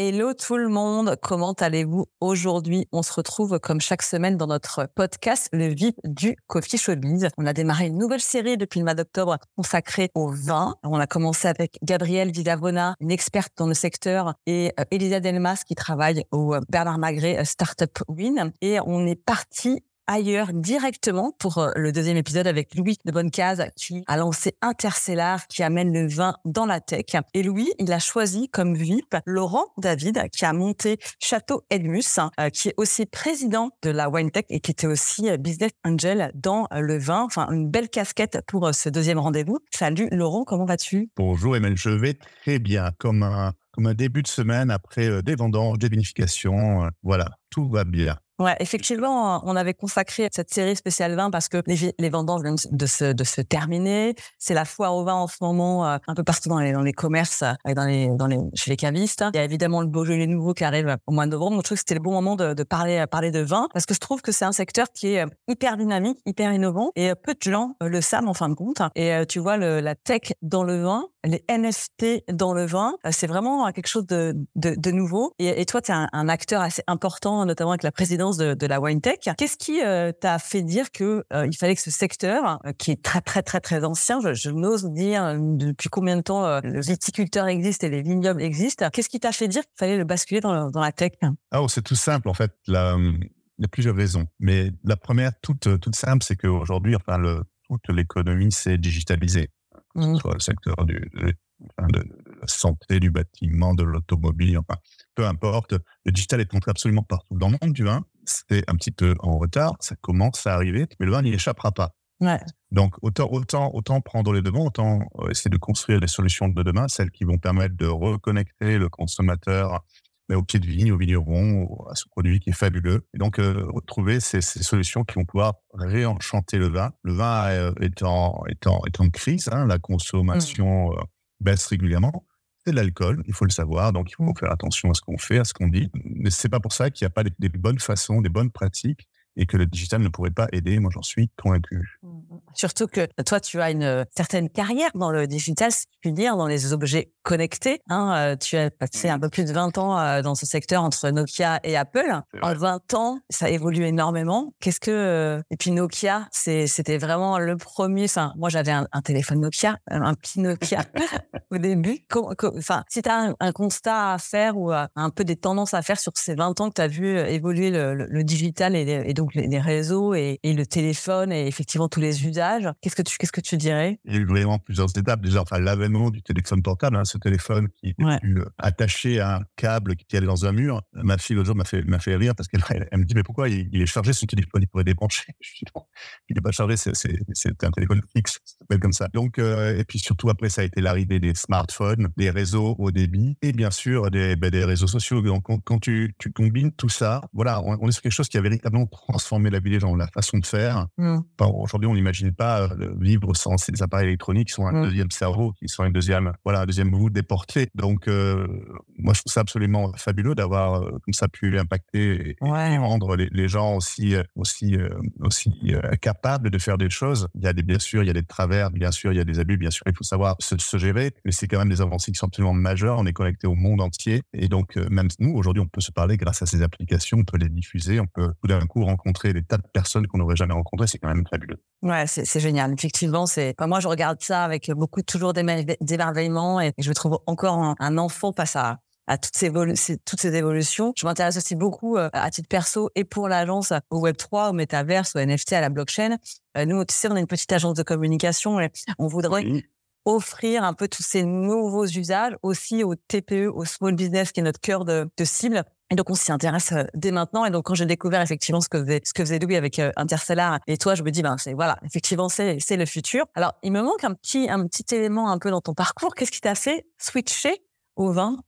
Hello tout le monde, comment allez-vous aujourd'hui? On se retrouve comme chaque semaine dans notre podcast, le VIP du Coffee Showbiz. On a démarré une nouvelle série depuis le mois d'octobre consacrée au vin. On a commencé avec Gabrielle Vidavona, une experte dans le secteur, et euh, Elisa Delmas qui travaille au euh, Bernard Magret euh, Startup Win. Et on est parti ailleurs directement pour euh, le deuxième épisode avec Louis de Bonnecase qui a lancé Intercellar qui amène le vin dans la tech. Et Louis, il a choisi comme VIP Laurent David qui a monté Château Edmus, euh, qui est aussi président de la Wine Tech et qui était aussi euh, business angel dans le vin. Enfin, une belle casquette pour ce deuxième rendez-vous. Salut Laurent, comment vas-tu? Bonjour Emmanuel, je vais très bien, comme un, comme un début de semaine après des vendanges, des vinifications. voilà, tout va bien. Ouais, effectivement, on avait consacré cette série spéciale vin parce que les, les vendanges viennent de se, de se terminer. C'est la foire au vin en ce moment, euh, un peu partout dans les, dans les commerces et dans les, dans les, chez les cavistes. Il y a évidemment le Beaujolais nouveau qui arrive au mois de novembre. Donc, je trouve que c'était le bon moment de, de parler, parler de vin parce que je trouve que c'est un secteur qui est euh, hyper dynamique, hyper innovant et euh, peu de gens le savent en fin de compte. Et tu vois, le, la tech dans le vin, les NFT dans le vin, c'est vraiment quelque chose de, de, de nouveau. Et, toi, tu es un, acteur assez important, notamment avec la présidence de, la wine tech. Qu'est-ce qui euh, t'a fait dire que euh, il fallait que ce secteur, euh, qui est très très très très ancien, je, n'ose dire depuis combien de temps le viticulteur existe et les vignobles existent, qu'est-ce qui t'a fait dire qu'il fallait le basculer dans, la tech? Ah, oh, c'est tout simple en fait. La, il y a plusieurs raisons, mais la première, toute toute simple, c'est qu'aujourd'hui, enfin, le, toute l'économie s'est digitalisée. Mmh. Soit le secteur du, de, de, la santé, du bâtiment, de l'automobile, enfin, peu importe. Le digital est entré absolument partout. Dans le monde du vin, c'était un petit peu en retard, ça commence à arriver, mais le vin n'y échappera pas. Donc, autant, autant, autant prendre les devants, autant euh, essayer de construire les solutions de demain, celles qui vont permettre de reconnecter le consommateur mais au pied de vigne, au vigneron, à ce produit qui est fabuleux. Et donc, euh, retrouver ces, solutions qui vont pouvoir réenchanter le vin. Le vin euh, est, en, est, en, est, en, crise, hein, la consommation mmh. baisse régulièrement de l'alcool, il faut le savoir, donc il faut faire attention à ce qu'on fait, à ce qu'on dit. Mais c'est pas pour ça qu'il n'y a pas des, bonnes façons, des bonnes pratiques et que le digital ne pourrait pas aider. Moi, j'en suis convaincu. Mmh, mmh. Surtout que toi, tu as une euh, certaine carrière dans le digital, si je puis dire, dans les objets connectés. Hein. Euh, tu as passé un peu plus de 20 ans euh, dans ce secteur entre Nokia et Apple. En 20 ans, ça évolue énormément. Qu'est-ce que et puis Nokia, c'était vraiment le premier. Enfin, moi, j'avais un, téléphone Nokia, un petit Nokia au début. Enfin, si tu as un, constat à faire ou un peu des tendances à faire sur ces 20 ans que tu as vu évoluer le, digital et, donc les, réseaux et, et le téléphone et effectivement tous les usages Qu'est-ce que tu, qu'est-ce que tu dirais? Il y a eu vraiment plusieurs étapes. Déjà, enfin, l'avènement du téléphone portable, hein, ce téléphone qui était attaché à un câble qui allait dans un mur. Ma fille, l'autre jour, m'a fait, m'a fait rire parce qu'elle elle me dit, mais pourquoi il, est chargé son téléphone, il pourrait débrancher. Je dis, non, il n'est pas chargé, c'est, c'est, un téléphone fixe, ça s'appelle comme ça. Donc, euh, et puis surtout, après, ça a été l'arrivée des smartphones, des réseaux au débit et bien sûr des, ben, des réseaux sociaux. Donc, quand, tu, tu, combines tout ça, voilà, on, est sur quelque chose qui a véritablement transformé la vie des gens, la façon de faire. Mmh. aujourd'hui, on n'imagine pas euh, vivre sans ces appareils électroniques qui sont un mmh. deuxième cerveau, qui sont une deuxième, voilà, un deuxième déporté. Donc, euh, moi, je trouve ça absolument fabuleux d'avoir euh, comme ça pu impacter et, rendre les, gens aussi, aussi, aussi capables de faire des choses. Il y a des, bien sûr, il y a des travers, bien sûr, il y a des abus, bien sûr, il faut savoir se, gérer, mais c'est quand même des avancées qui sont absolument majeures. On est connecté au monde entier et donc, même nous, aujourd'hui, on peut se parler grâce à ces applications, on peut les diffuser, on peut tout d'un coup rencontrer des tas de personnes qu'on n'aurait jamais rencontrées. C'est quand même fabuleux. Ouais, c'est génial. Effectivement, c'est. moi, je regarde ça avec beaucoup toujours d'émerveillement et je me trouve encore un, enfant face à à toutes ces, toutes ces évolutions. Je m'intéresse aussi beaucoup euh, à titre perso et pour l'agence au Web3, au métaverse, au NFT, à la blockchain. Euh, nous, tu sais, on est une petite agence de communication et on voudrait offrir un peu tous ces nouveaux usages aussi au TPE, au small business qui est notre cœur de, de cible. Et donc, on s'y intéresse euh, dès maintenant. Et donc, quand j'ai découvert effectivement ce que faisait, ce que faisait Louis avec euh, Interstellar et toi, je me dis, ben, c'est, voilà, effectivement, c'est, c'est le futur. Alors, il me manque un petit, un petit élément un peu dans ton parcours. Qu'est-ce qui t'a fait switcher au vin?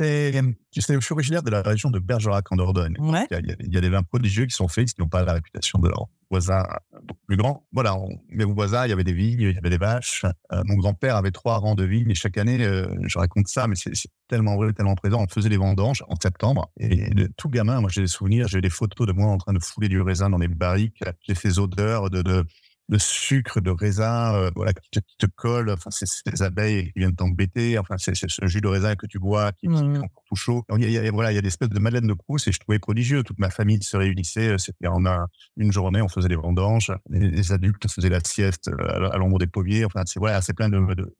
Je suis originaire de la région de Bergerac en Dordogne. Il, y a, des vins prodigieux qui sont faits, qui n'ont pas la réputation de leur voisins beaucoup plus grands. Voilà, mes voisins, il y avait des vignes, il y avait des vaches. Euh, mon grand-père avait trois rangs de vignes et chaque année, euh, je raconte ça, mais c'est tellement vrai, tellement présent. On faisait les vendanges en septembre et de, tout gamin, moi j'ai des souvenirs, j'ai des photos de moi en train de fouler du raisin dans des barriques. J'ai ces odeurs de, de de sucre, de raisin, euh, voilà, qui te, qui te, colle. Enfin, c'est ces abeilles qui viennent t'embêter. Enfin, c'est ce jus de raisin que tu bois qui, mmh. est encore tout chaud. il y a, voilà, il y a des espèces de madeleine de Proust et je trouvais prodigieux. Toute ma famille se réunissait. Euh, c'était en une journée, on faisait des vendanges. Les, adultes faisaient la sieste euh, à, l'ombre des pommiers. Enfin, c'est voilà, c'est plein de, de,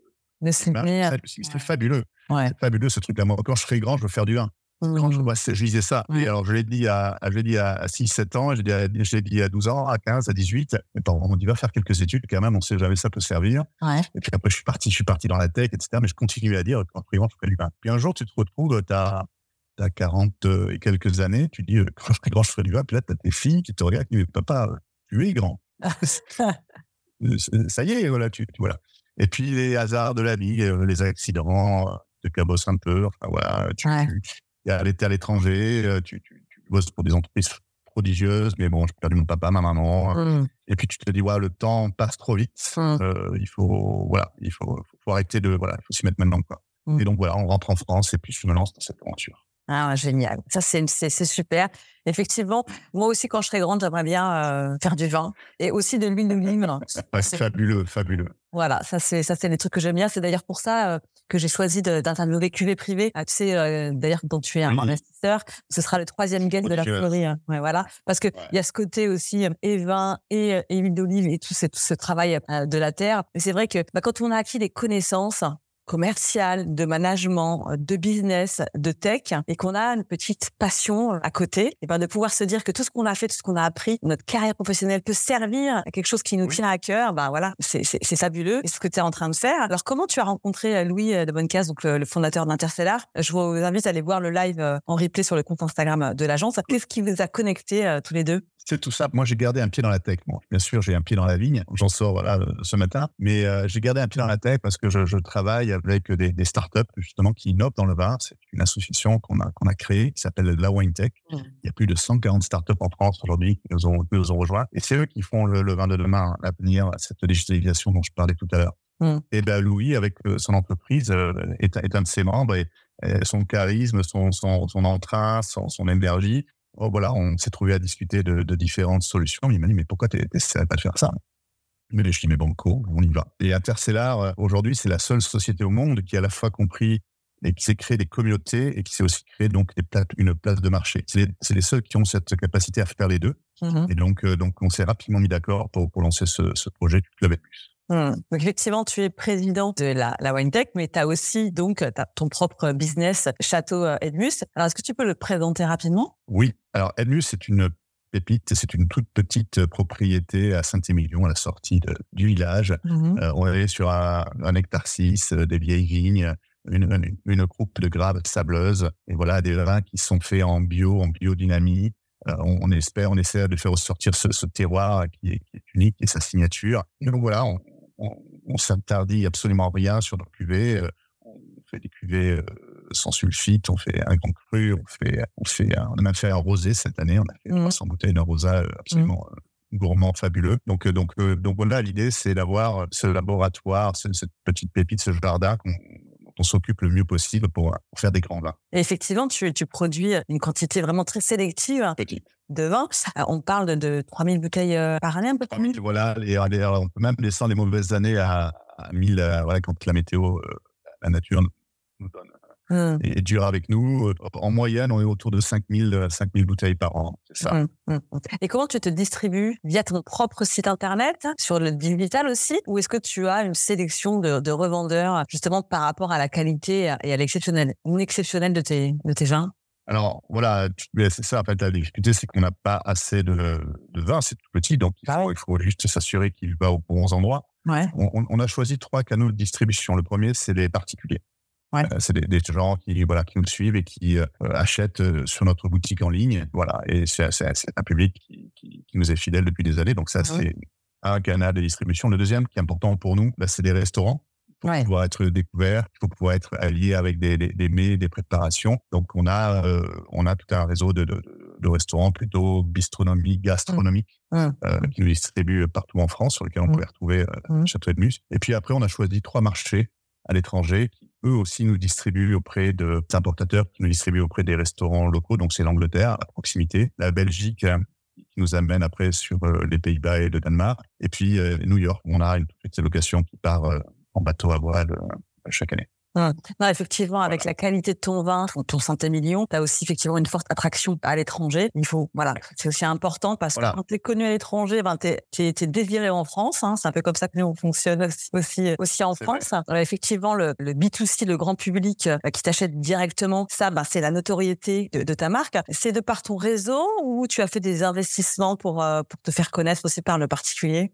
c'est fabuleux. Ouais. C'est fabuleux ce truc-là. Moi, quand je serai grand, je veux faire du vin. Quand je, je disais ça. Et alors, je l'ai dit à, je l'ai dit à 6-7 ans, je l'ai dit, à 12 ans, à 15, à 18. on dit, va faire quelques études quand même, on sait jamais ça peut servir. Et puis après, je suis parti, je suis parti dans la tech, etc. Mais je continuais à dire, quand je fais du vin. Puis un jour, tu te retrouves, tu as, as, 40 et quelques années, tu dis, quand je serai grand, je ferai du vin. Puis là, tu as tes filles qui te regardent, qui disent, papa, tu es grand. ça y est, voilà, tu, voilà. Et puis les hasards de la vie, euh, les accidents, te cabossent un peu. Enfin, voilà, tu, elle était à l'étranger, euh, tu, tu, tu, bosses pour des entreprises prodigieuses, mais bon, j'ai perdu mon papa, ma maman. Mmh. Et puis tu te dis, ouais, le temps passe trop vite. Mmh. Euh, il faut, voilà, il faut, faut, arrêter de, voilà, il faut s'y mettre maintenant, quoi. Mmh. Et donc voilà, on rentre en France et puis je me lance dans cette aventure. Ah, génial. Ça, c'est super. Effectivement, moi aussi, quand je serai grande, j'aimerais bien euh, faire du vin et aussi de l'huile d'olive. c'est fabuleux, fabuleux. Voilà, ça, c'est ça, c'est des trucs que j'aime bien. C'est d'ailleurs pour ça euh, que j'ai choisi d'interviewer QV privé. Ah, tu sais, euh, d'ailleurs, dont tu es un investisseur. Ce sera le troisième guest de la fleurie. Hein. Ouais, voilà. Parce que il y a ce côté aussi et vin et, huile d'olive et tout, tout ce travail de la terre. Mais c'est vrai que bah, quand on a acquis des connaissances, commercial, de management, euh, de business, de tech, et qu'on a une petite passion euh, à côté, et ben de pouvoir se dire que tout ce qu'on a fait, tout ce qu'on a appris, notre carrière professionnelle peut servir à quelque chose qui nous tient à cœur, ben voilà, c'est fabuleux. Et ce que tu es en train de faire. Alors comment tu as rencontré euh, Louis de Bonnecasse, donc le, fondateur d'Interstellar? Je vous invite à aller voir le live en replay sur le compte Instagram de l'agence. Qu'est-ce qui vous a connecté tous les deux? C'est tout ça. Moi, j'ai gardé un pied dans la tech. Bon, bien sûr, j'ai un pied dans la vigne. J'en sors voilà ce matin, mais euh, j'ai gardé un pied dans la tech parce que je, je travaille avec des, des, startups justement qui innovent dans le vin. C'est une association qu'on a qu'on a créée qui s'appelle la Wine Tech. Mmh. Il y a plus de 140 startups en France aujourd'hui qui nous ont, nous ont rejoints, et c'est eux qui font le, vin de demain, l'avenir, cette digitalisation dont je parlais tout à l'heure. Mmh. Et ben Louis, avec euh, son entreprise, euh, est, est, un de ses membres et, son charisme, son, son, son entrain, son, son énergie oh, voilà, on s'est trouvé à discuter de, différentes solutions. Il m'a dit, mais pourquoi tu n'essaies pas de faire ça? Mais je dis, mais banco, on y va. Et Intercellar, euh, aujourd'hui, c'est la seule société au monde qui a à la fois compris et qui s'est créé des communautés et qui s'est aussi créé donc des une place de marché. C'est les, seuls qui ont cette capacité à faire les deux. Mmh et donc, euh, donc on s'est rapidement mis d'accord pour, pour lancer ce, ce projet Club Plus. Mmh. Donc effectivement, tu es président de la, la WineTech, mais tu as aussi donc as ton propre business Château euh, Edmus. Alors est-ce que tu peux le présenter rapidement? Oui. Alors Edmus, c'est une pépite, c'est une toute petite propriété à Saint-Émilion, à la sortie du village. Mmh euh, on est sur un, hectare 6, euh, des vieilles vignes, une, une, de graves sableuses, et voilà, des vins qui sont faits en bio, en biodynamie. on, espère, on essaie de faire ressortir ce, ce terroir qui est, qui est, unique et sa signature. Et donc voilà, on, on, s'interdit absolument rien sur nos cuvées. Euh, on fait des cuvées euh, sans sulfite, on fait un grand cru, on fait, on fait, on a même fait un rosé cette année. On a fait 300 mmh. bouteilles d'un rosa euh, absolument mmh. gourmand, fabuleux. Donc, donc, donc voilà, l'idée, c'est d'avoir ce laboratoire, cette petite pépite, ce jardin qu'on on s'occupe le mieux possible pour, faire des grands vins. effectivement, tu, tu, produis une quantité vraiment très sélective de vin. Euh, on parle de 3000 bouteilles euh, par année, un peu plus. Voilà, on peut même descendre les mauvaises années à, 1000, euh, voilà, quand la météo, la nature nous donne Mmh. et, dur avec nous. En moyenne, on est autour de 5000, 5000 bouteilles par an. C'est ça. Mmh, mmh, et comment tu te distribues? Via ton propre site internet, sur le digital aussi, ou est-ce que tu as une sélection de, revendeurs justement par rapport à la qualité et à l'exceptionnel, exceptionnel de tes, de tes vins? Alors voilà, c'est ça en fait la difficulté, c'est qu'on n'a pas assez de, de vin, c'est tout petit, donc il faut, il faut juste s'assurer qu'il va aux bons endroits. on, a choisi trois canaux de distribution. Le premier, c'est les particuliers. Euh, c'est des, gens qui, voilà, qui nous suivent et qui euh, achètent euh, sur notre boutique en ligne. Voilà. Et c'est un public qui, nous est fidèle depuis des années. Donc, ça, c'est un canal de distribution. Le deuxième, qui est important pour nous, bah, c'est des restaurants. Pour pouvoir être découvert, il faut pouvoir être allié avec des, des, mets, des préparations. Donc, on a, on a tout un réseau de, de, restaurants plutôt bistronomiques, gastronomiques, mmh. qui nous distribuent partout en France, sur lesquels on mmh. pouvait retrouver mmh. Château de Mus. Et puis après, on a choisi trois marchés à l'étranger qui eux aussi nous distribuent auprès de importateurs qui nous distribuent auprès des restaurants locaux. Donc c'est l'Angleterre à proximité, la Belgique euh, qui nous amène après sur euh, les Pays-Bas et le Danemark, et puis euh, New York. On a une petite location qui part en bateau à voile chaque année. Mmh. Non, effectivement, avec la qualité de ton vin, ton Saint-Émilion, tu as aussi effectivement une forte attraction à l'étranger. Il faut, voilà, c'est aussi important parce que quand tu es connu à l'étranger, ben, tu es, désiré en France. Hein, c'est un peu comme ça que nous, on fonctionne aussi, aussi, en France. effectivement, le, le, B2C, le grand public euh, qui t'achète directement, ça, ben, c'est la notoriété de, ta marque. C'est de par ton réseau ou tu as fait des investissements pour, euh, pour te faire connaître aussi par le particulier?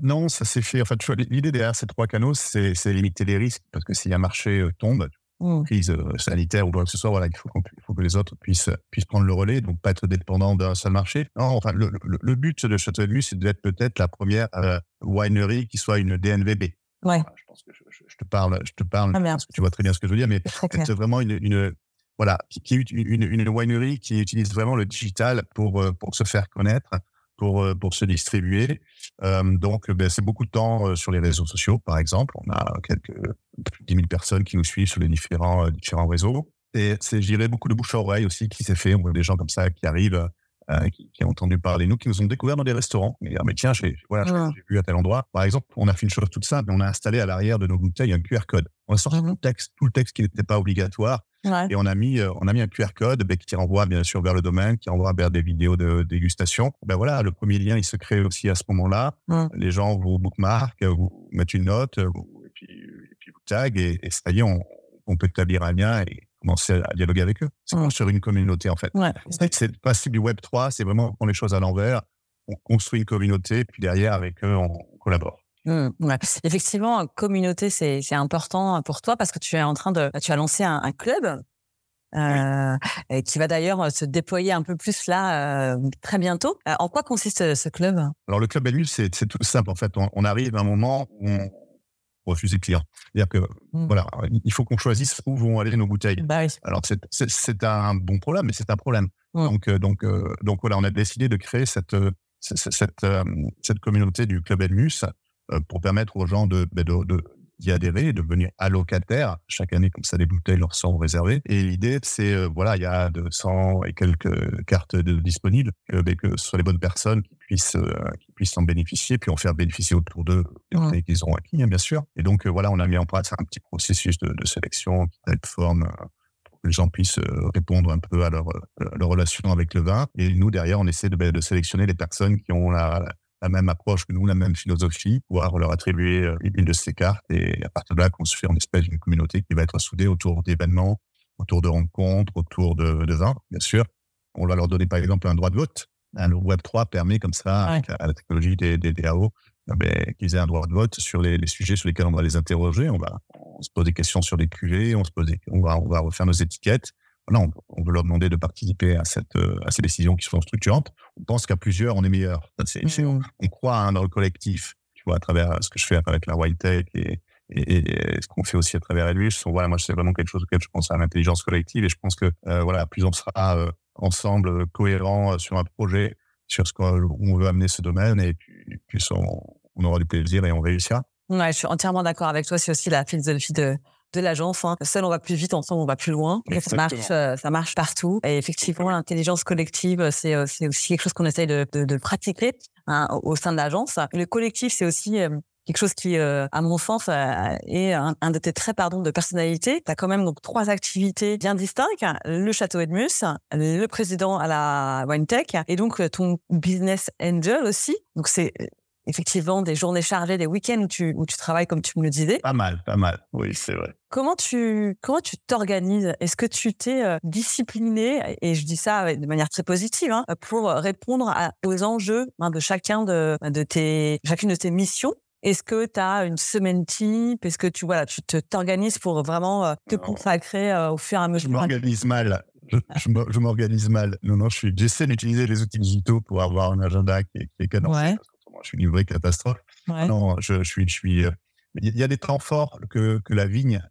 Non, ça s'est fait. En fait, l'idée derrière ces trois canaux, c'est limiter les risques parce que si un marché euh, tombe, mmh. crise euh, sanitaire ou quoi que ce soit, voilà, il faut, faut, que les autres puissent, puissent prendre le relais, donc pas être dépendant d'un seul marché. Non, enfin, le, le, but de Château de c'est d'être peut-être la première euh, winery qui soit une DNVB. Ouais. je pense que je, te parle, je te parle, ah, parce que tu vois très bien ce que je veux dire, mais c'est vraiment une, une voilà, qui, qui une, une, winery qui utilise vraiment le digital pour, pour se faire connaître pour, euh, pour se distribuer. Euh, donc, ben, c'est beaucoup de temps euh, sur les réseaux sociaux, par exemple. On a quelques 10 000 personnes qui nous suivent sur les différents, différents réseaux. Et c'est, je dirais, beaucoup de bouche à oreille aussi qui s'est fait. On voit des gens comme ça qui arrivent, qui, ont entendu parler de nous, qui nous ont découvert dans des restaurants. Et dire, mais tiens, j'ai, voilà, j'ai vu à tel endroit. Par exemple, on a fait une chose toute simple, on a installé à l'arrière de nos bouteilles un QR code. On a sorti mmh tout, le texte, tout le texte qui n'était pas obligatoire. Et on a mis, euh, on a mis un QR code ben, qui renvoie bien sûr vers le domaine, qui renvoie vers des vidéos de dégustation. Ben voilà, le premier lien, il se crée aussi à ce moment-là. Les gens vous bookmark, vous mettent une note, et, puis, et, puis, vous tag, et, et ça y est, on, on, peut établir un lien et commencer à dialoguer avec eux. C'est sur une communauté, en fait. Ouais. C'est le principe du Web 3, c'est vraiment prendre les choses à l'envers. On construit une communauté, puis derrière, avec eux, on collabore. Mmh, Effectivement, communauté, c'est important pour toi parce que tu es en train de, tu as lancé un, club euh, qui va d'ailleurs se déployer un peu plus là euh, très bientôt. Euh, en quoi consiste ce club? Alors le club Elmul, c'est tout simple en fait. On, arrive à un moment où on refuse les clients. C'est-à-dire que mmh. voilà, il faut qu'on choisisse où vont aller nos bouteilles. Bah Alors c'est un bon problème, mais c'est un problème. Mmh. Donc donc donc voilà, on a décidé de créer cette cette, cette communauté du club Elmus euh, pour permettre aux gens de, de, de d'y adhérer, de devenir allocataire. Chaque année, comme ça, des bouteilles leur sont réservées. Et l'idée, c'est, euh, voilà, il y a 200 et quelques cartes de, disponibles, que, ben, que ce soit les bonnes personnes qui puissent, euh, qui puissent en bénéficier, puis en faire bénéficier autour d'eux des bouteilles qu'ils ont acquis, hein, bien sûr. Et donc, voilà, on a mis en place un petit processus de, de sélection qui forme pour que les gens puissent répondre un peu à leur, leur relation avec le vin. Et nous, derrière, on essaie de, ben, de sélectionner les personnes qui ont la, la même approche que nous, la même philosophie, pouvoir leur attribuer euh, une de ces cartes et à partir de là construire une espèce d'une communauté qui va être soudée autour d'événements, autour de rencontres, autour de, de vins, bien sûr. On va leur donner par exemple un droit de vote. Le Web3 permet comme ça, à la technologie des, des DAO, euh, ben, qu'ils aient un droit de vote sur les, les, sujets sur lesquels on va les interroger. On va on se pose des questions sur des cuvées, on, se pose on, va, on va refaire nos étiquettes on, on, veut leur demander de participer à, cette, euh, à ces décisions qui sont structurantes. On pense qu'à plusieurs, on est meilleur. Mmh. on, croit hein, dans le collectif, tu vois, à travers ce que je fais avec la White Tech et, et, ce qu'on fait aussi à travers Elwish. Voilà, moi, c'est vraiment quelque chose auquel je pense à l'intelligence collective et je pense que, euh, voilà, plus on sera euh, ensemble cohérents sur un projet, sur ce qu'on veut amener ce domaine et puis, plus on, on, aura du plaisir et on réussira. Ouais, je suis entièrement d'accord avec toi. C'est aussi la philosophie de, de l'agence. Hein. Seul, on va plus vite, ensemble, on va plus loin. ça marche, euh, ça marche partout. Et effectivement, l'intelligence collective, c'est euh, c'est aussi quelque chose qu'on essaye de, de, de pratiquer hein, au sein de l'agence. Le collectif, c'est aussi euh, quelque chose qui, à mon sens, est un, de tes traits pardon, de personnalité. Tu as quand même donc trois activités bien distinctes. Le Château Edmus, le président à la WineTech et donc ton business angel aussi. Donc c'est effectivement des journées chargées, des week-ends où tu, où tu travailles comme tu me le disais. Pas mal, pas mal. Oui, c'est vrai. Comment tu comment tu t'organises? Est-ce que tu t'es euh, discipliné et je dis ça de manière très positive hein, pour répondre aux enjeux hein, de chacun de, de tes chacune de tes missions Est-ce que tu as une semaine type? Est-ce que tu voilà, tu te t'organises pour vraiment te consacrer au fur et à mesure? Je m'organise mal. Je, m'organise mal. Non, non, je suis, j'essaie d'utiliser les outils digitaux pour avoir un agenda qui est, qui est cadencé. Ouais. Je suis une vraie catastrophe. Non, je, je, suis, je suis, il y a des temps forts que, que la vigne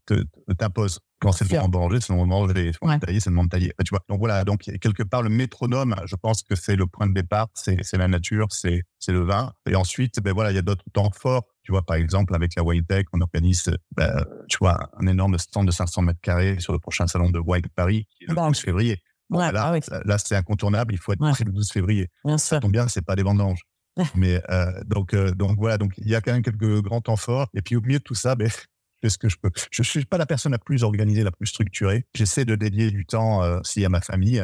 t'impose. Quand c'est le moment de manger, c'est le moment de manger. C'est le moment de tailler, c'est le moment de tailler. tu vois. Donc voilà, donc quelque part, le métronome, je pense que c'est le point de départ, c'est la nature, c'est le vin. Et ensuite, ben voilà, il y a d'autres temps forts. Tu vois, par exemple, avec la Wine Tech, on organise, ben, tu vois, un énorme stand de 500 mètres carrés sur le prochain salon de Wine Paris, qui est le 12 bah février. là, ah là c'est incontournable, il faut être prêt le 12 février. Bien ça tombe bien, c'est pas des vendanges. Mais euh, donc, euh, donc voilà, donc il y a quand même quelques grands temps forts. Et puis au milieu de tout ça, ben, fais ce que je peux? Je suis pas la personne la plus organisée, la plus structurée. J'essaie de dédier du temps euh, aussi à ma famille.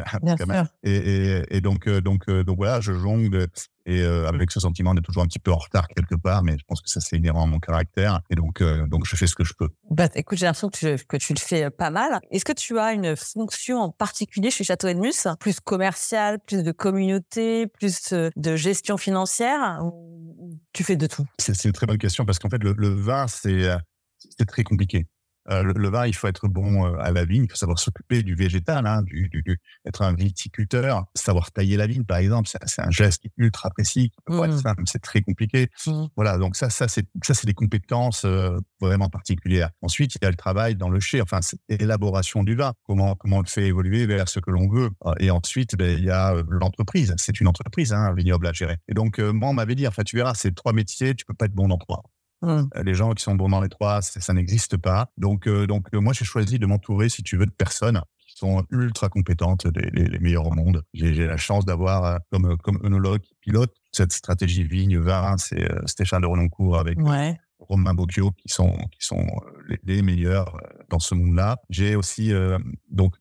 Et, et, et, donc, euh, donc, euh, donc voilà, je jongle et euh, avec ce sentiment d'être toujours un petit peu en retard quelque part, mais je pense que ça c'est inhérent à mon caractère. Et donc, donc je fais ce que je peux. Bah, écoute, j'ai l'impression que tu, que tu le fais pas mal. Est-ce que tu as une fonction en particulier chez Château Edmus, plus commerciale, plus de communauté, plus de gestion financière, ou tu fais de tout? C'est une très bonne question parce qu'en fait, le, le vin, c'est c'est très compliqué. Euh, le, vin, il faut être bon euh, à la vigne, il faut savoir s'occuper du végétal, hein, du, du, être un viticulteur, savoir tailler la vigne, par exemple, c'est un geste ultra précis, mmh. c'est très compliqué. Mmh. Voilà, donc ça, ça c'est ça, c'est des compétences euh, vraiment particulières. Ensuite, il y a le travail dans le chai, enfin, l'élaboration du vin, comment comment on le fait évoluer vers ce que l'on veut. Et ensuite, ben, il y a l'entreprise. C'est une entreprise, hein, un vignoble à gérer. Et donc, moi, on m'avait dit, enfin, tu verras, c'est trois métiers, tu peux pas être bon dans trois. Mmh. Euh, les gens qui sont bons dans les trois, ça n'existe pas. Donc, euh, donc euh, moi, j'ai choisi de m'entourer, si tu veux, de personnes qui sont ultra compétentes, les, les, meilleures au monde. J'ai la chance d'avoir comme, comme œnologue qui pilote cette stratégie vigne-vin, c'est Stéphane de Renoncourt avec Romain Bocchio qui sont, qui sont les, meilleurs dans ce monde-là. J'ai aussi donc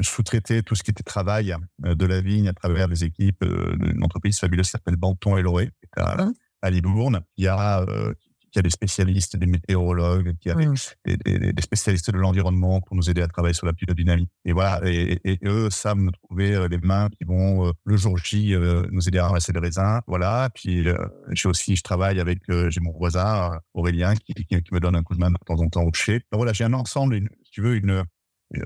sous-traité tout ce qui était travail de la vigne à travers les équipes d'une entreprise fabuleuse qui s'appelle Banton et Loré, à, mmh. à Libourne. Il y a y a des spécialistes, des météorologues, qui a des, spécialistes de l'environnement pour nous aider à travailler sur la biodynamie. Et voilà, et, eux savent nous trouver euh, les mains qui vont euh, le jour J euh, nous aider à ramasser les raisins. Voilà, puis j'ai aussi, je travaille avec, j'ai mon voisin Aurélien qui, qui, me donne un coup de main de temps en temps au chez. voilà, j'ai un ensemble, si tu veux, une,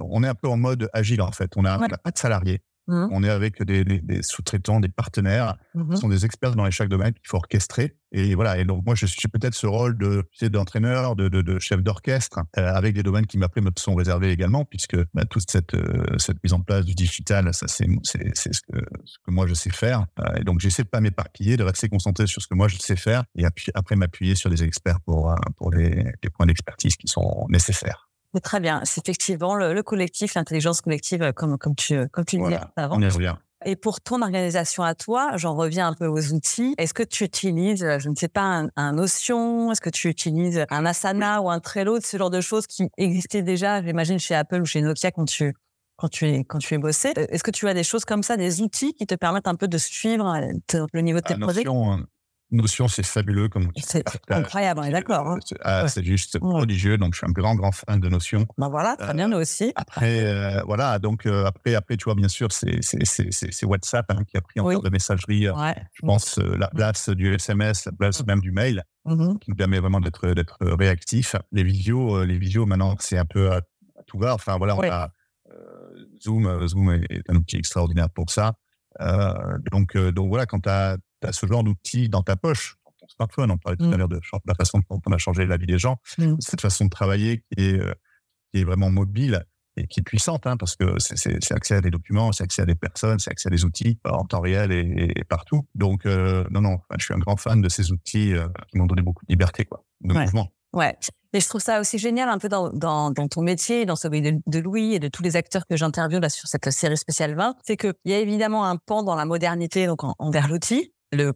on est un peu en mode agile en fait. On n'a pas de salariés. Mmh. On est avec des, sous-traitants, des partenaires, mmh qui sont des experts dans les chaque domaine qu'il faut orchestrer. Et voilà. Et donc moi, je suis peut-être ce rôle de d'entraîneur, de, de, chef d'orchestre, euh, avec des domaines qui m'après me sont réservés également, puisque bah, toute cette euh, cette mise en place du digital, ça c'est c'est ce que ce que moi je sais faire. Euh, et donc j'essaie de pas m'éparpiller, de rester concentré sur ce que moi je sais faire, et après m'appuyer sur des experts pour pour les, les points d'expertise qui sont nécessaires. Très bien. C'est effectivement le, collectif, l'intelligence collective, euh, comme, comme tu, comme tu disais avant. On y revient. Et pour ton organisation à toi, j'en reviens un peu aux outils. Est-ce que tu utilises, je ne sais pas, un, Notion? Est-ce que tu utilises un Asana ou un Trello, ce genre de choses qui existaient déjà, j'imagine, chez Apple ou chez Nokia quand tu, quand tu es, quand tu es bossé. Est-ce que tu as des choses comme ça, des outils qui te permettent un peu de suivre euh, le niveau de tes projets? Notion, c'est fabuleux. comme C'est incroyable, on est d'accord. Hein. Ah, c'est juste prodigieux. Donc, je suis un grand, grand fan de Notion. Ben voilà, très bien, nous aussi. Après, euh, voilà. Donc, euh, après, après, tu vois, bien sûr, c'est WhatsApp hein, qui a pris en oui. de messagerie. Euh, je pense la place du SMS, la place même du mail, mmh qui nous permet vraiment d'être réactif. Les visios, les visios, maintenant, c'est un peu à, tout va. Enfin, voilà, on a Zoom. Zoom est, un outil extraordinaire pour ça. donc, donc voilà, quand tu as tu as ce genre d'outil dans ta poche, dans ton smartphone. On parlait tout à mmh. l'heure de, la façon dont on a changé la vie des gens. Mmh. Cette façon de travailler qui est, euh, qui est vraiment mobile et qui est puissante, hein, parce que c'est accès à des documents, c'est accès à des personnes, c'est accès à des outils en temps réel et, partout. Donc, euh, non, non, je suis un grand fan de ces outils euh, qui m'ont donné beaucoup de liberté, quoi, de mouvement. Ouais. Et je trouve ça aussi génial un peu dans, dans, dans ton métier, dans celui de, de, Louis et de tous les acteurs que j'interviewe là sur cette série spéciale 20, c'est qu'il y a évidemment un pan dans la modernité, donc envers l'outil, le,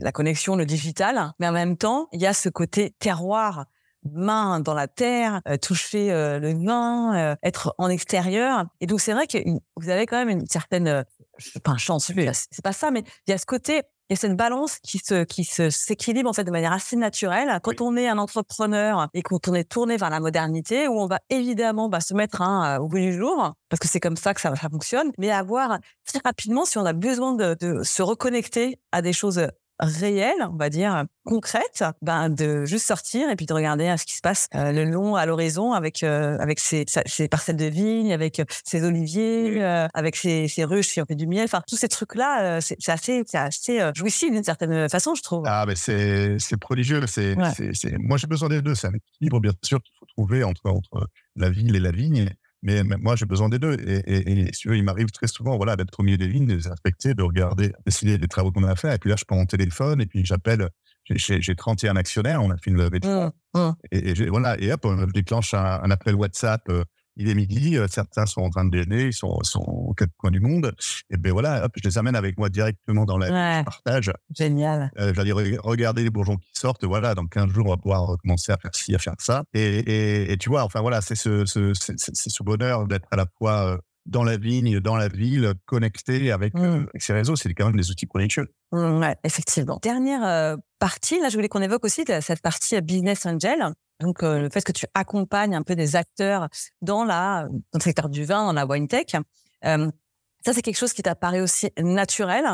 la connexion, le digital, mais en même temps, il y a ce côté terroir, main dans la terre, euh, toucher euh, le vin, euh, être en extérieur. Et donc c'est vrai que vous avez quand même une certaine, pas chance, c'est pas ça, mais il y a ce côté il y a cette balance qui se qui se s'équilibre en fait de manière assez naturelle. Quand on est un entrepreneur et quand on est tourné vers la modernité où on va évidemment bah, se mettre hein, au bout du jour parce que c'est comme ça que ça, ça fonctionne mais avoir très rapidement si on a besoin de, de se reconnecter à des choses réelle, on va dire concrète, ben de juste sortir et puis de regarder ce qui se passe le long à l'horizon avec avec ses, ses, parcelles de vignes, avec ses oliviers, avec ses, ses ruches si on fait du miel. Enfin, tous ces trucs là, c'est assez c'est assez jouissif d'une certaine façon, je trouve. Ah, mais c'est c'est prodigieux. C'est moi j'ai besoin des deux. C'est un équilibre bien sûr qu'il faut trouver entre entre la ville et la vigne. Mais, moi, j'ai besoin des deux. Et, et, et il m'arrive très souvent voilà, d'être au milieu des lignes, de les inspecter, de regarder, décider des travaux qu'on a à faire. Et puis là, je prends mon téléphone et puis j'appelle. J'ai 31 actionnaires, on a fait une levée de fonds. Mmh, mmh. Et, voilà, et hop, on déclenche un, un appel WhatsApp euh, il est midi, euh, certains sont en train de déjeuner, ils sont, sont aux quatre coins du monde. Et ben voilà, hop, je les amène avec moi directement dans la partage. Génial. Euh, J'allais regarder les bourgeons qui sortent. Voilà, dans 15 jours, on va pouvoir commencer à faire ci, à faire ça. Et, et, tu vois, enfin voilà, c'est ce, ce, ce bonheur d'être à la fois euh, dans la vigne, dans la ville, connecté avec, mmh. euh, avec ces réseaux. C'est quand même des outils précieux. Mmh, ouais, effectivement. Dernière partie, là, je voulais qu'on évoque aussi cette partie Business Angel. Donc, euh, le fait que tu accompagnes un peu des acteurs dans, la, dans le secteur du vin, dans la wine tech, euh, ça, c'est quelque chose qui t'apparaît aussi naturel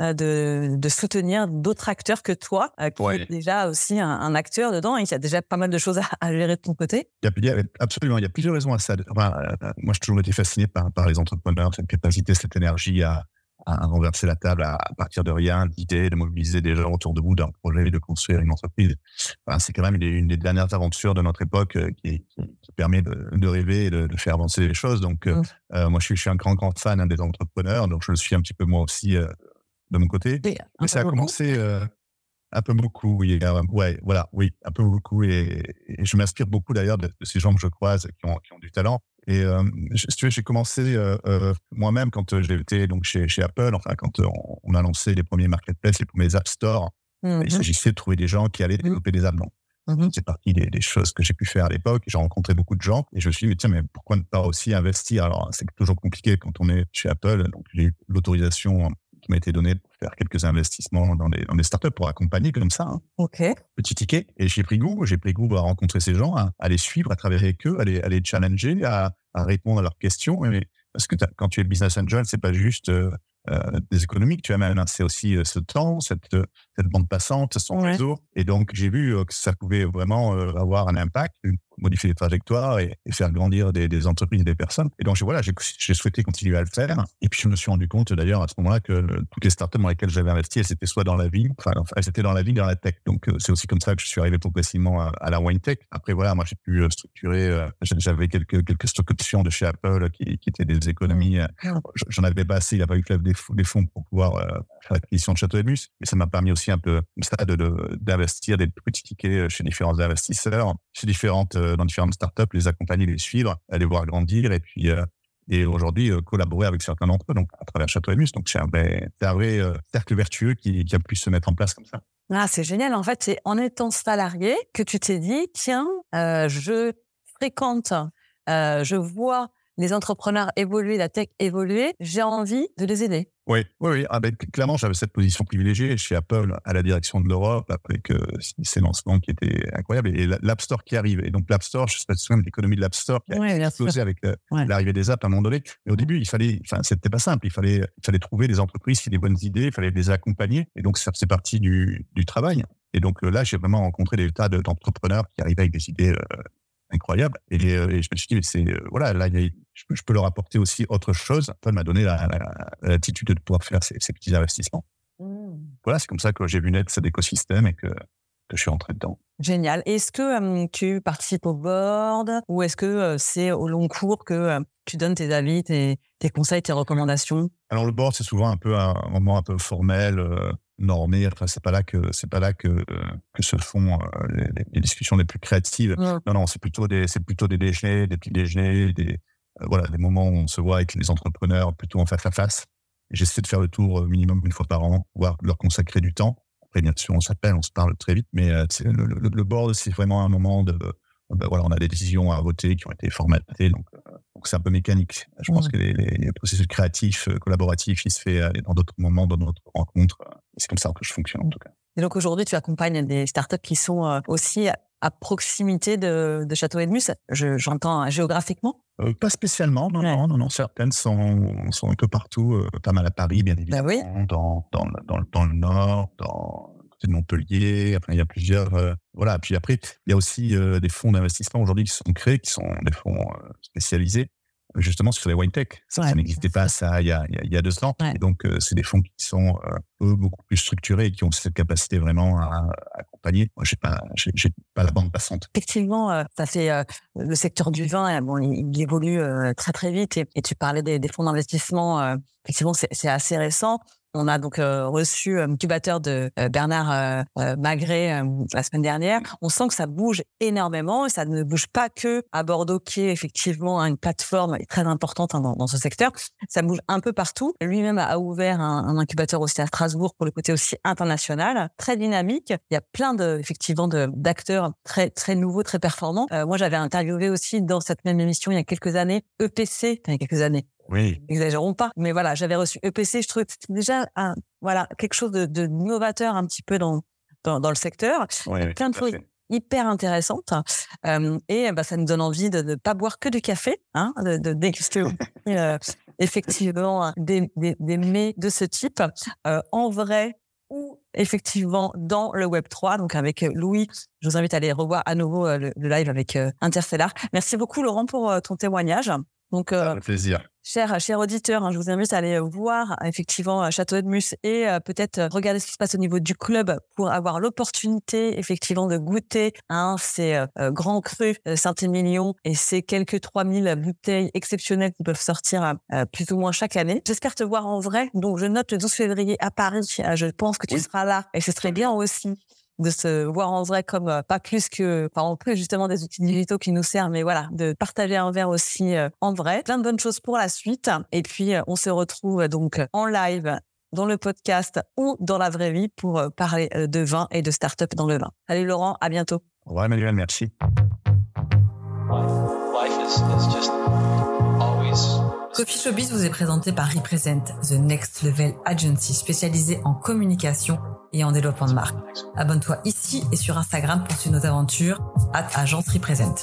euh, de, de, soutenir d'autres acteurs que toi, qui est déjà aussi un, acteur dedans et qui a déjà pas mal de choses à, gérer de ton côté. Il y a, absolument, il y a plusieurs raisons à ça. moi, j'ai toujours été fasciné par, par les entrepreneurs, cette capacité, cette énergie à, à renverser la table à, partir de rien, d'idées, de mobiliser des gens autour de vous d'un projet, de construire une entreprise. c'est quand même une des, dernières aventures de notre époque euh, qui, qui, permet de, de, rêver et de, de, faire avancer les choses. Donc, euh, mmh. euh, moi, je suis, je suis, un grand, grand fan hein, des entrepreneurs, donc je le suis un petit peu moi aussi de mon côté. Mais ça a commencé un peu beaucoup, oui. ouais, voilà, oui, un peu beaucoup. Et, je m'inspire beaucoup d'ailleurs de, ces gens que je croise qui ont, qui ont du talent. Et euh, si tu veux, j'ai commencé euh, euh, moi-même quand j'étais donc chez, chez Apple, enfin quand on, a lancé les premiers marketplaces, les premiers App Store, mmh il s'agissait de trouver des gens qui allaient mmh. développer des apps. Mmh C'est partie des, des, choses que j'ai pu faire à l'époque. J'ai rencontré beaucoup de gens et je me suis dit, mais tiens, mais pourquoi ne pas aussi investir? Alors, c'est toujours compliqué quand on est chez Apple. Donc, j'ai eu l'autorisation qui m'a été donné pour faire quelques investissements dans des, dans des startups pour accompagner comme ça. Hein. Ok. Petit ticket. Et j'ai pris goût. J'ai pris goût à rencontrer ces gens, à, les suivre, à travailler avec eux, à les, à les challenger, à, à, répondre à leurs questions. parce que quand tu es business angel, c'est pas juste euh, euh, des économiques tu amènes, c'est aussi euh, ce temps, cette, cette bande passante, son réseau. Et donc, j'ai vu que ça pouvait vraiment avoir un impact, modifier les trajectoires et, faire grandir des, des, entreprises et des personnes. Et donc, voilà, j'ai souhaité continuer à le faire. Et puis, je me suis rendu compte d'ailleurs à ce moment-là que toutes les startups dans lesquelles j'avais investi, elles étaient soit dans la vie, enfin, elles étaient dans la vie, dans la tech. Donc, euh, c'est aussi comme ça que je suis arrivé progressivement à, à la wine tech. Après, voilà, moi, j'ai pu euh, structurer, euh, j'avais quelques, quelques structures de chez Apple qui, qui étaient des économies. Mmh. J'en avais pas assez, il a pas eu que des, des fonds pour pouvoir faire l'acquisition de Château Emus. Mais ça m'a permis aussi un peu, ça, d'investir des petits tickets chez différents investisseurs, chez différentes dans différentes startups, les accompagner, les suivre, aller voir grandir et puis euh, et aujourd'hui euh, collaborer avec certains d'entre eux, donc à travers Château Emus. Donc c'est un, vrai euh, cercle vertueux qui, qui, a pu se mettre en place comme ça. Ah, c'est génial. En fait, c'est en étant salarié que tu t'es dit, tiens, je fréquente, je vois les entrepreneurs évoluer, la tech évoluer, j'ai envie de les aider. Oui, oui, oui. Ah ben, clairement, j'avais cette position privilégiée chez Apple à la direction de l'Europe après que ces lancements qui étaient incroyables et l'App Store qui arrive. Et donc, l'App Store, je sais pas si l'économie de l'App Store qui a explosé avec l'arrivée des apps à un moment donné. Mais au début, il fallait, enfin, c'était pas simple. Il fallait, il fallait trouver des entreprises qui avaient des bonnes idées, il fallait les accompagner. Et donc, ça faisait partie du, du travail. Et donc là, j'ai vraiment rencontré des tas d'entrepreneurs qui arrivaient avec des idées euh, incroyables. Et, euh, et, je me suis dit, c'est euh, voilà, là, il y a je, peux leur apporter aussi autre chose. Apple m'a donné l'attitude de pouvoir faire ces, petits investissements. Mmh. Voilà, c'est comme ça que j'ai vu naître cet écosystème et que, que je suis rentré dedans. Génial. Est-ce que tu participes au board ou est-ce que c'est au long cours que tu donnes tes avis, tes, tes, conseils, tes recommandations? Alors le board, c'est souvent un peu un, moment un peu formel, normé. Enfin, c'est pas là que c'est pas là que que se font les, discussions les plus créatives. Mmh. Non, non, c'est plutôt des c'est plutôt des déjeuners, des petits déjeuners, des euh, voilà, des moments où on se voit avec les entrepreneurs plutôt en face à face. J'essaie de faire le tour minimum une fois par an, voire leur consacrer du temps. Après, bien sûr, on s'appelle, on se parle très vite, mais euh, le, le, board, c'est vraiment un moment de, ben voilà, on a des décisions à voter qui ont été formatées, donc donc c'est un peu mécanique. Je pense que les, les, processus créatifs, collaboratifs, il se fait dans d'autres moments, dans d'autres rencontres. C'est comme ça que je fonctionne en tout cas. Et donc aujourd'hui, tu accompagnes des startups qui sont aussi à proximité de, de Château Edmus J'entends géographiquement euh, Pas spécialement, non, non, non, non, Certaines sont, sont un peu partout, euh, pas mal à Paris, bien bah évidemment, dans, dans, dans, dans, le nord, dans côté de Montpellier. Après, il y a plusieurs. Euh, voilà. Puis après, il y a aussi des fonds d'investissement aujourd'hui qui sont créés, qui sont des fonds spécialisés justement sur les wine tech. Ça, n'existait pas ça il y a, il y a deux ans. Et donc, euh, c'est des fonds qui sont euh, eux, beaucoup plus structurés et qui ont cette capacité vraiment à, accompagner. Moi, j'ai pas, j'ai pas la bande passante. Effectivement, euh, ça fait le secteur du vin. Bon, il, évolue très très vite. Et, tu parlais des, des fonds d'investissement. effectivement, c'est assez récent. On a donc euh, reçu un incubateur de euh, Bernard euh, Magret la semaine dernière. On sent que ça bouge énormément et ça ne bouge pas que à Bordeaux, qui est effectivement une plateforme très importante hein, dans, ce secteur. Ça bouge un peu partout. Lui-même a ouvert un, incubateur aussi à Strasbourg pour le côté aussi international, très dynamique. Il y a plein de effectivement d'acteurs très très nouveaux, très performants. moi, j'avais interviewé aussi dans cette même émission il y a quelques années EPC, il y a quelques années, oui. Exagérons pas. Mais voilà, j'avais reçu EPC. Je trouvais que c'était déjà un, voilà, quelque chose de, de novateur un petit peu dans, dans, dans le secteur. Plein de choses hyper intéressantes. Euh, et bah, ça nous donne envie de ne pas boire que du café, hein, de, de déguster euh, effectivement des, des, des, mets de ce type euh, en vrai ou effectivement dans le Web 3. Donc avec Louis, je vous invite à aller revoir à nouveau le, le live avec Interstellar. Merci beaucoup Laurent pour ton témoignage. Donc, plaisir. Cher, cher auditeur, hein, je vous invite à aller voir effectivement Château Edmus et euh, peut-être regarder ce qui se passe au niveau du club pour avoir l'opportunité effectivement de goûter hein, ces euh, grands crus Saint-Émilion et ces quelques 3000 bouteilles exceptionnelles qui peuvent sortir plus ou moins chaque année. J'espère te voir en vrai. Donc je note le 12 février à Paris. je pense que tu seras là et ce serait bien aussi de se voir en vrai comme euh, pas plus que, enfin en plus justement des outils digitaux qui nous servent, mais voilà, de partager un verre aussi euh, en vrai. Plein de bonnes choses pour la suite. Et puis euh, on se retrouve donc en live dans le podcast ou dans la vraie vie pour parler de vin et de start-up dans le vin. Allez Laurent, à bientôt. Au revoir Emmanuel, merci. Coffee Showbiz vous est présenté par Represent, The Next Level Agency spécialisée en communication et en développement de marque. Abonne-toi ici et sur Instagram pour suivre nos aventures. Agence Represent.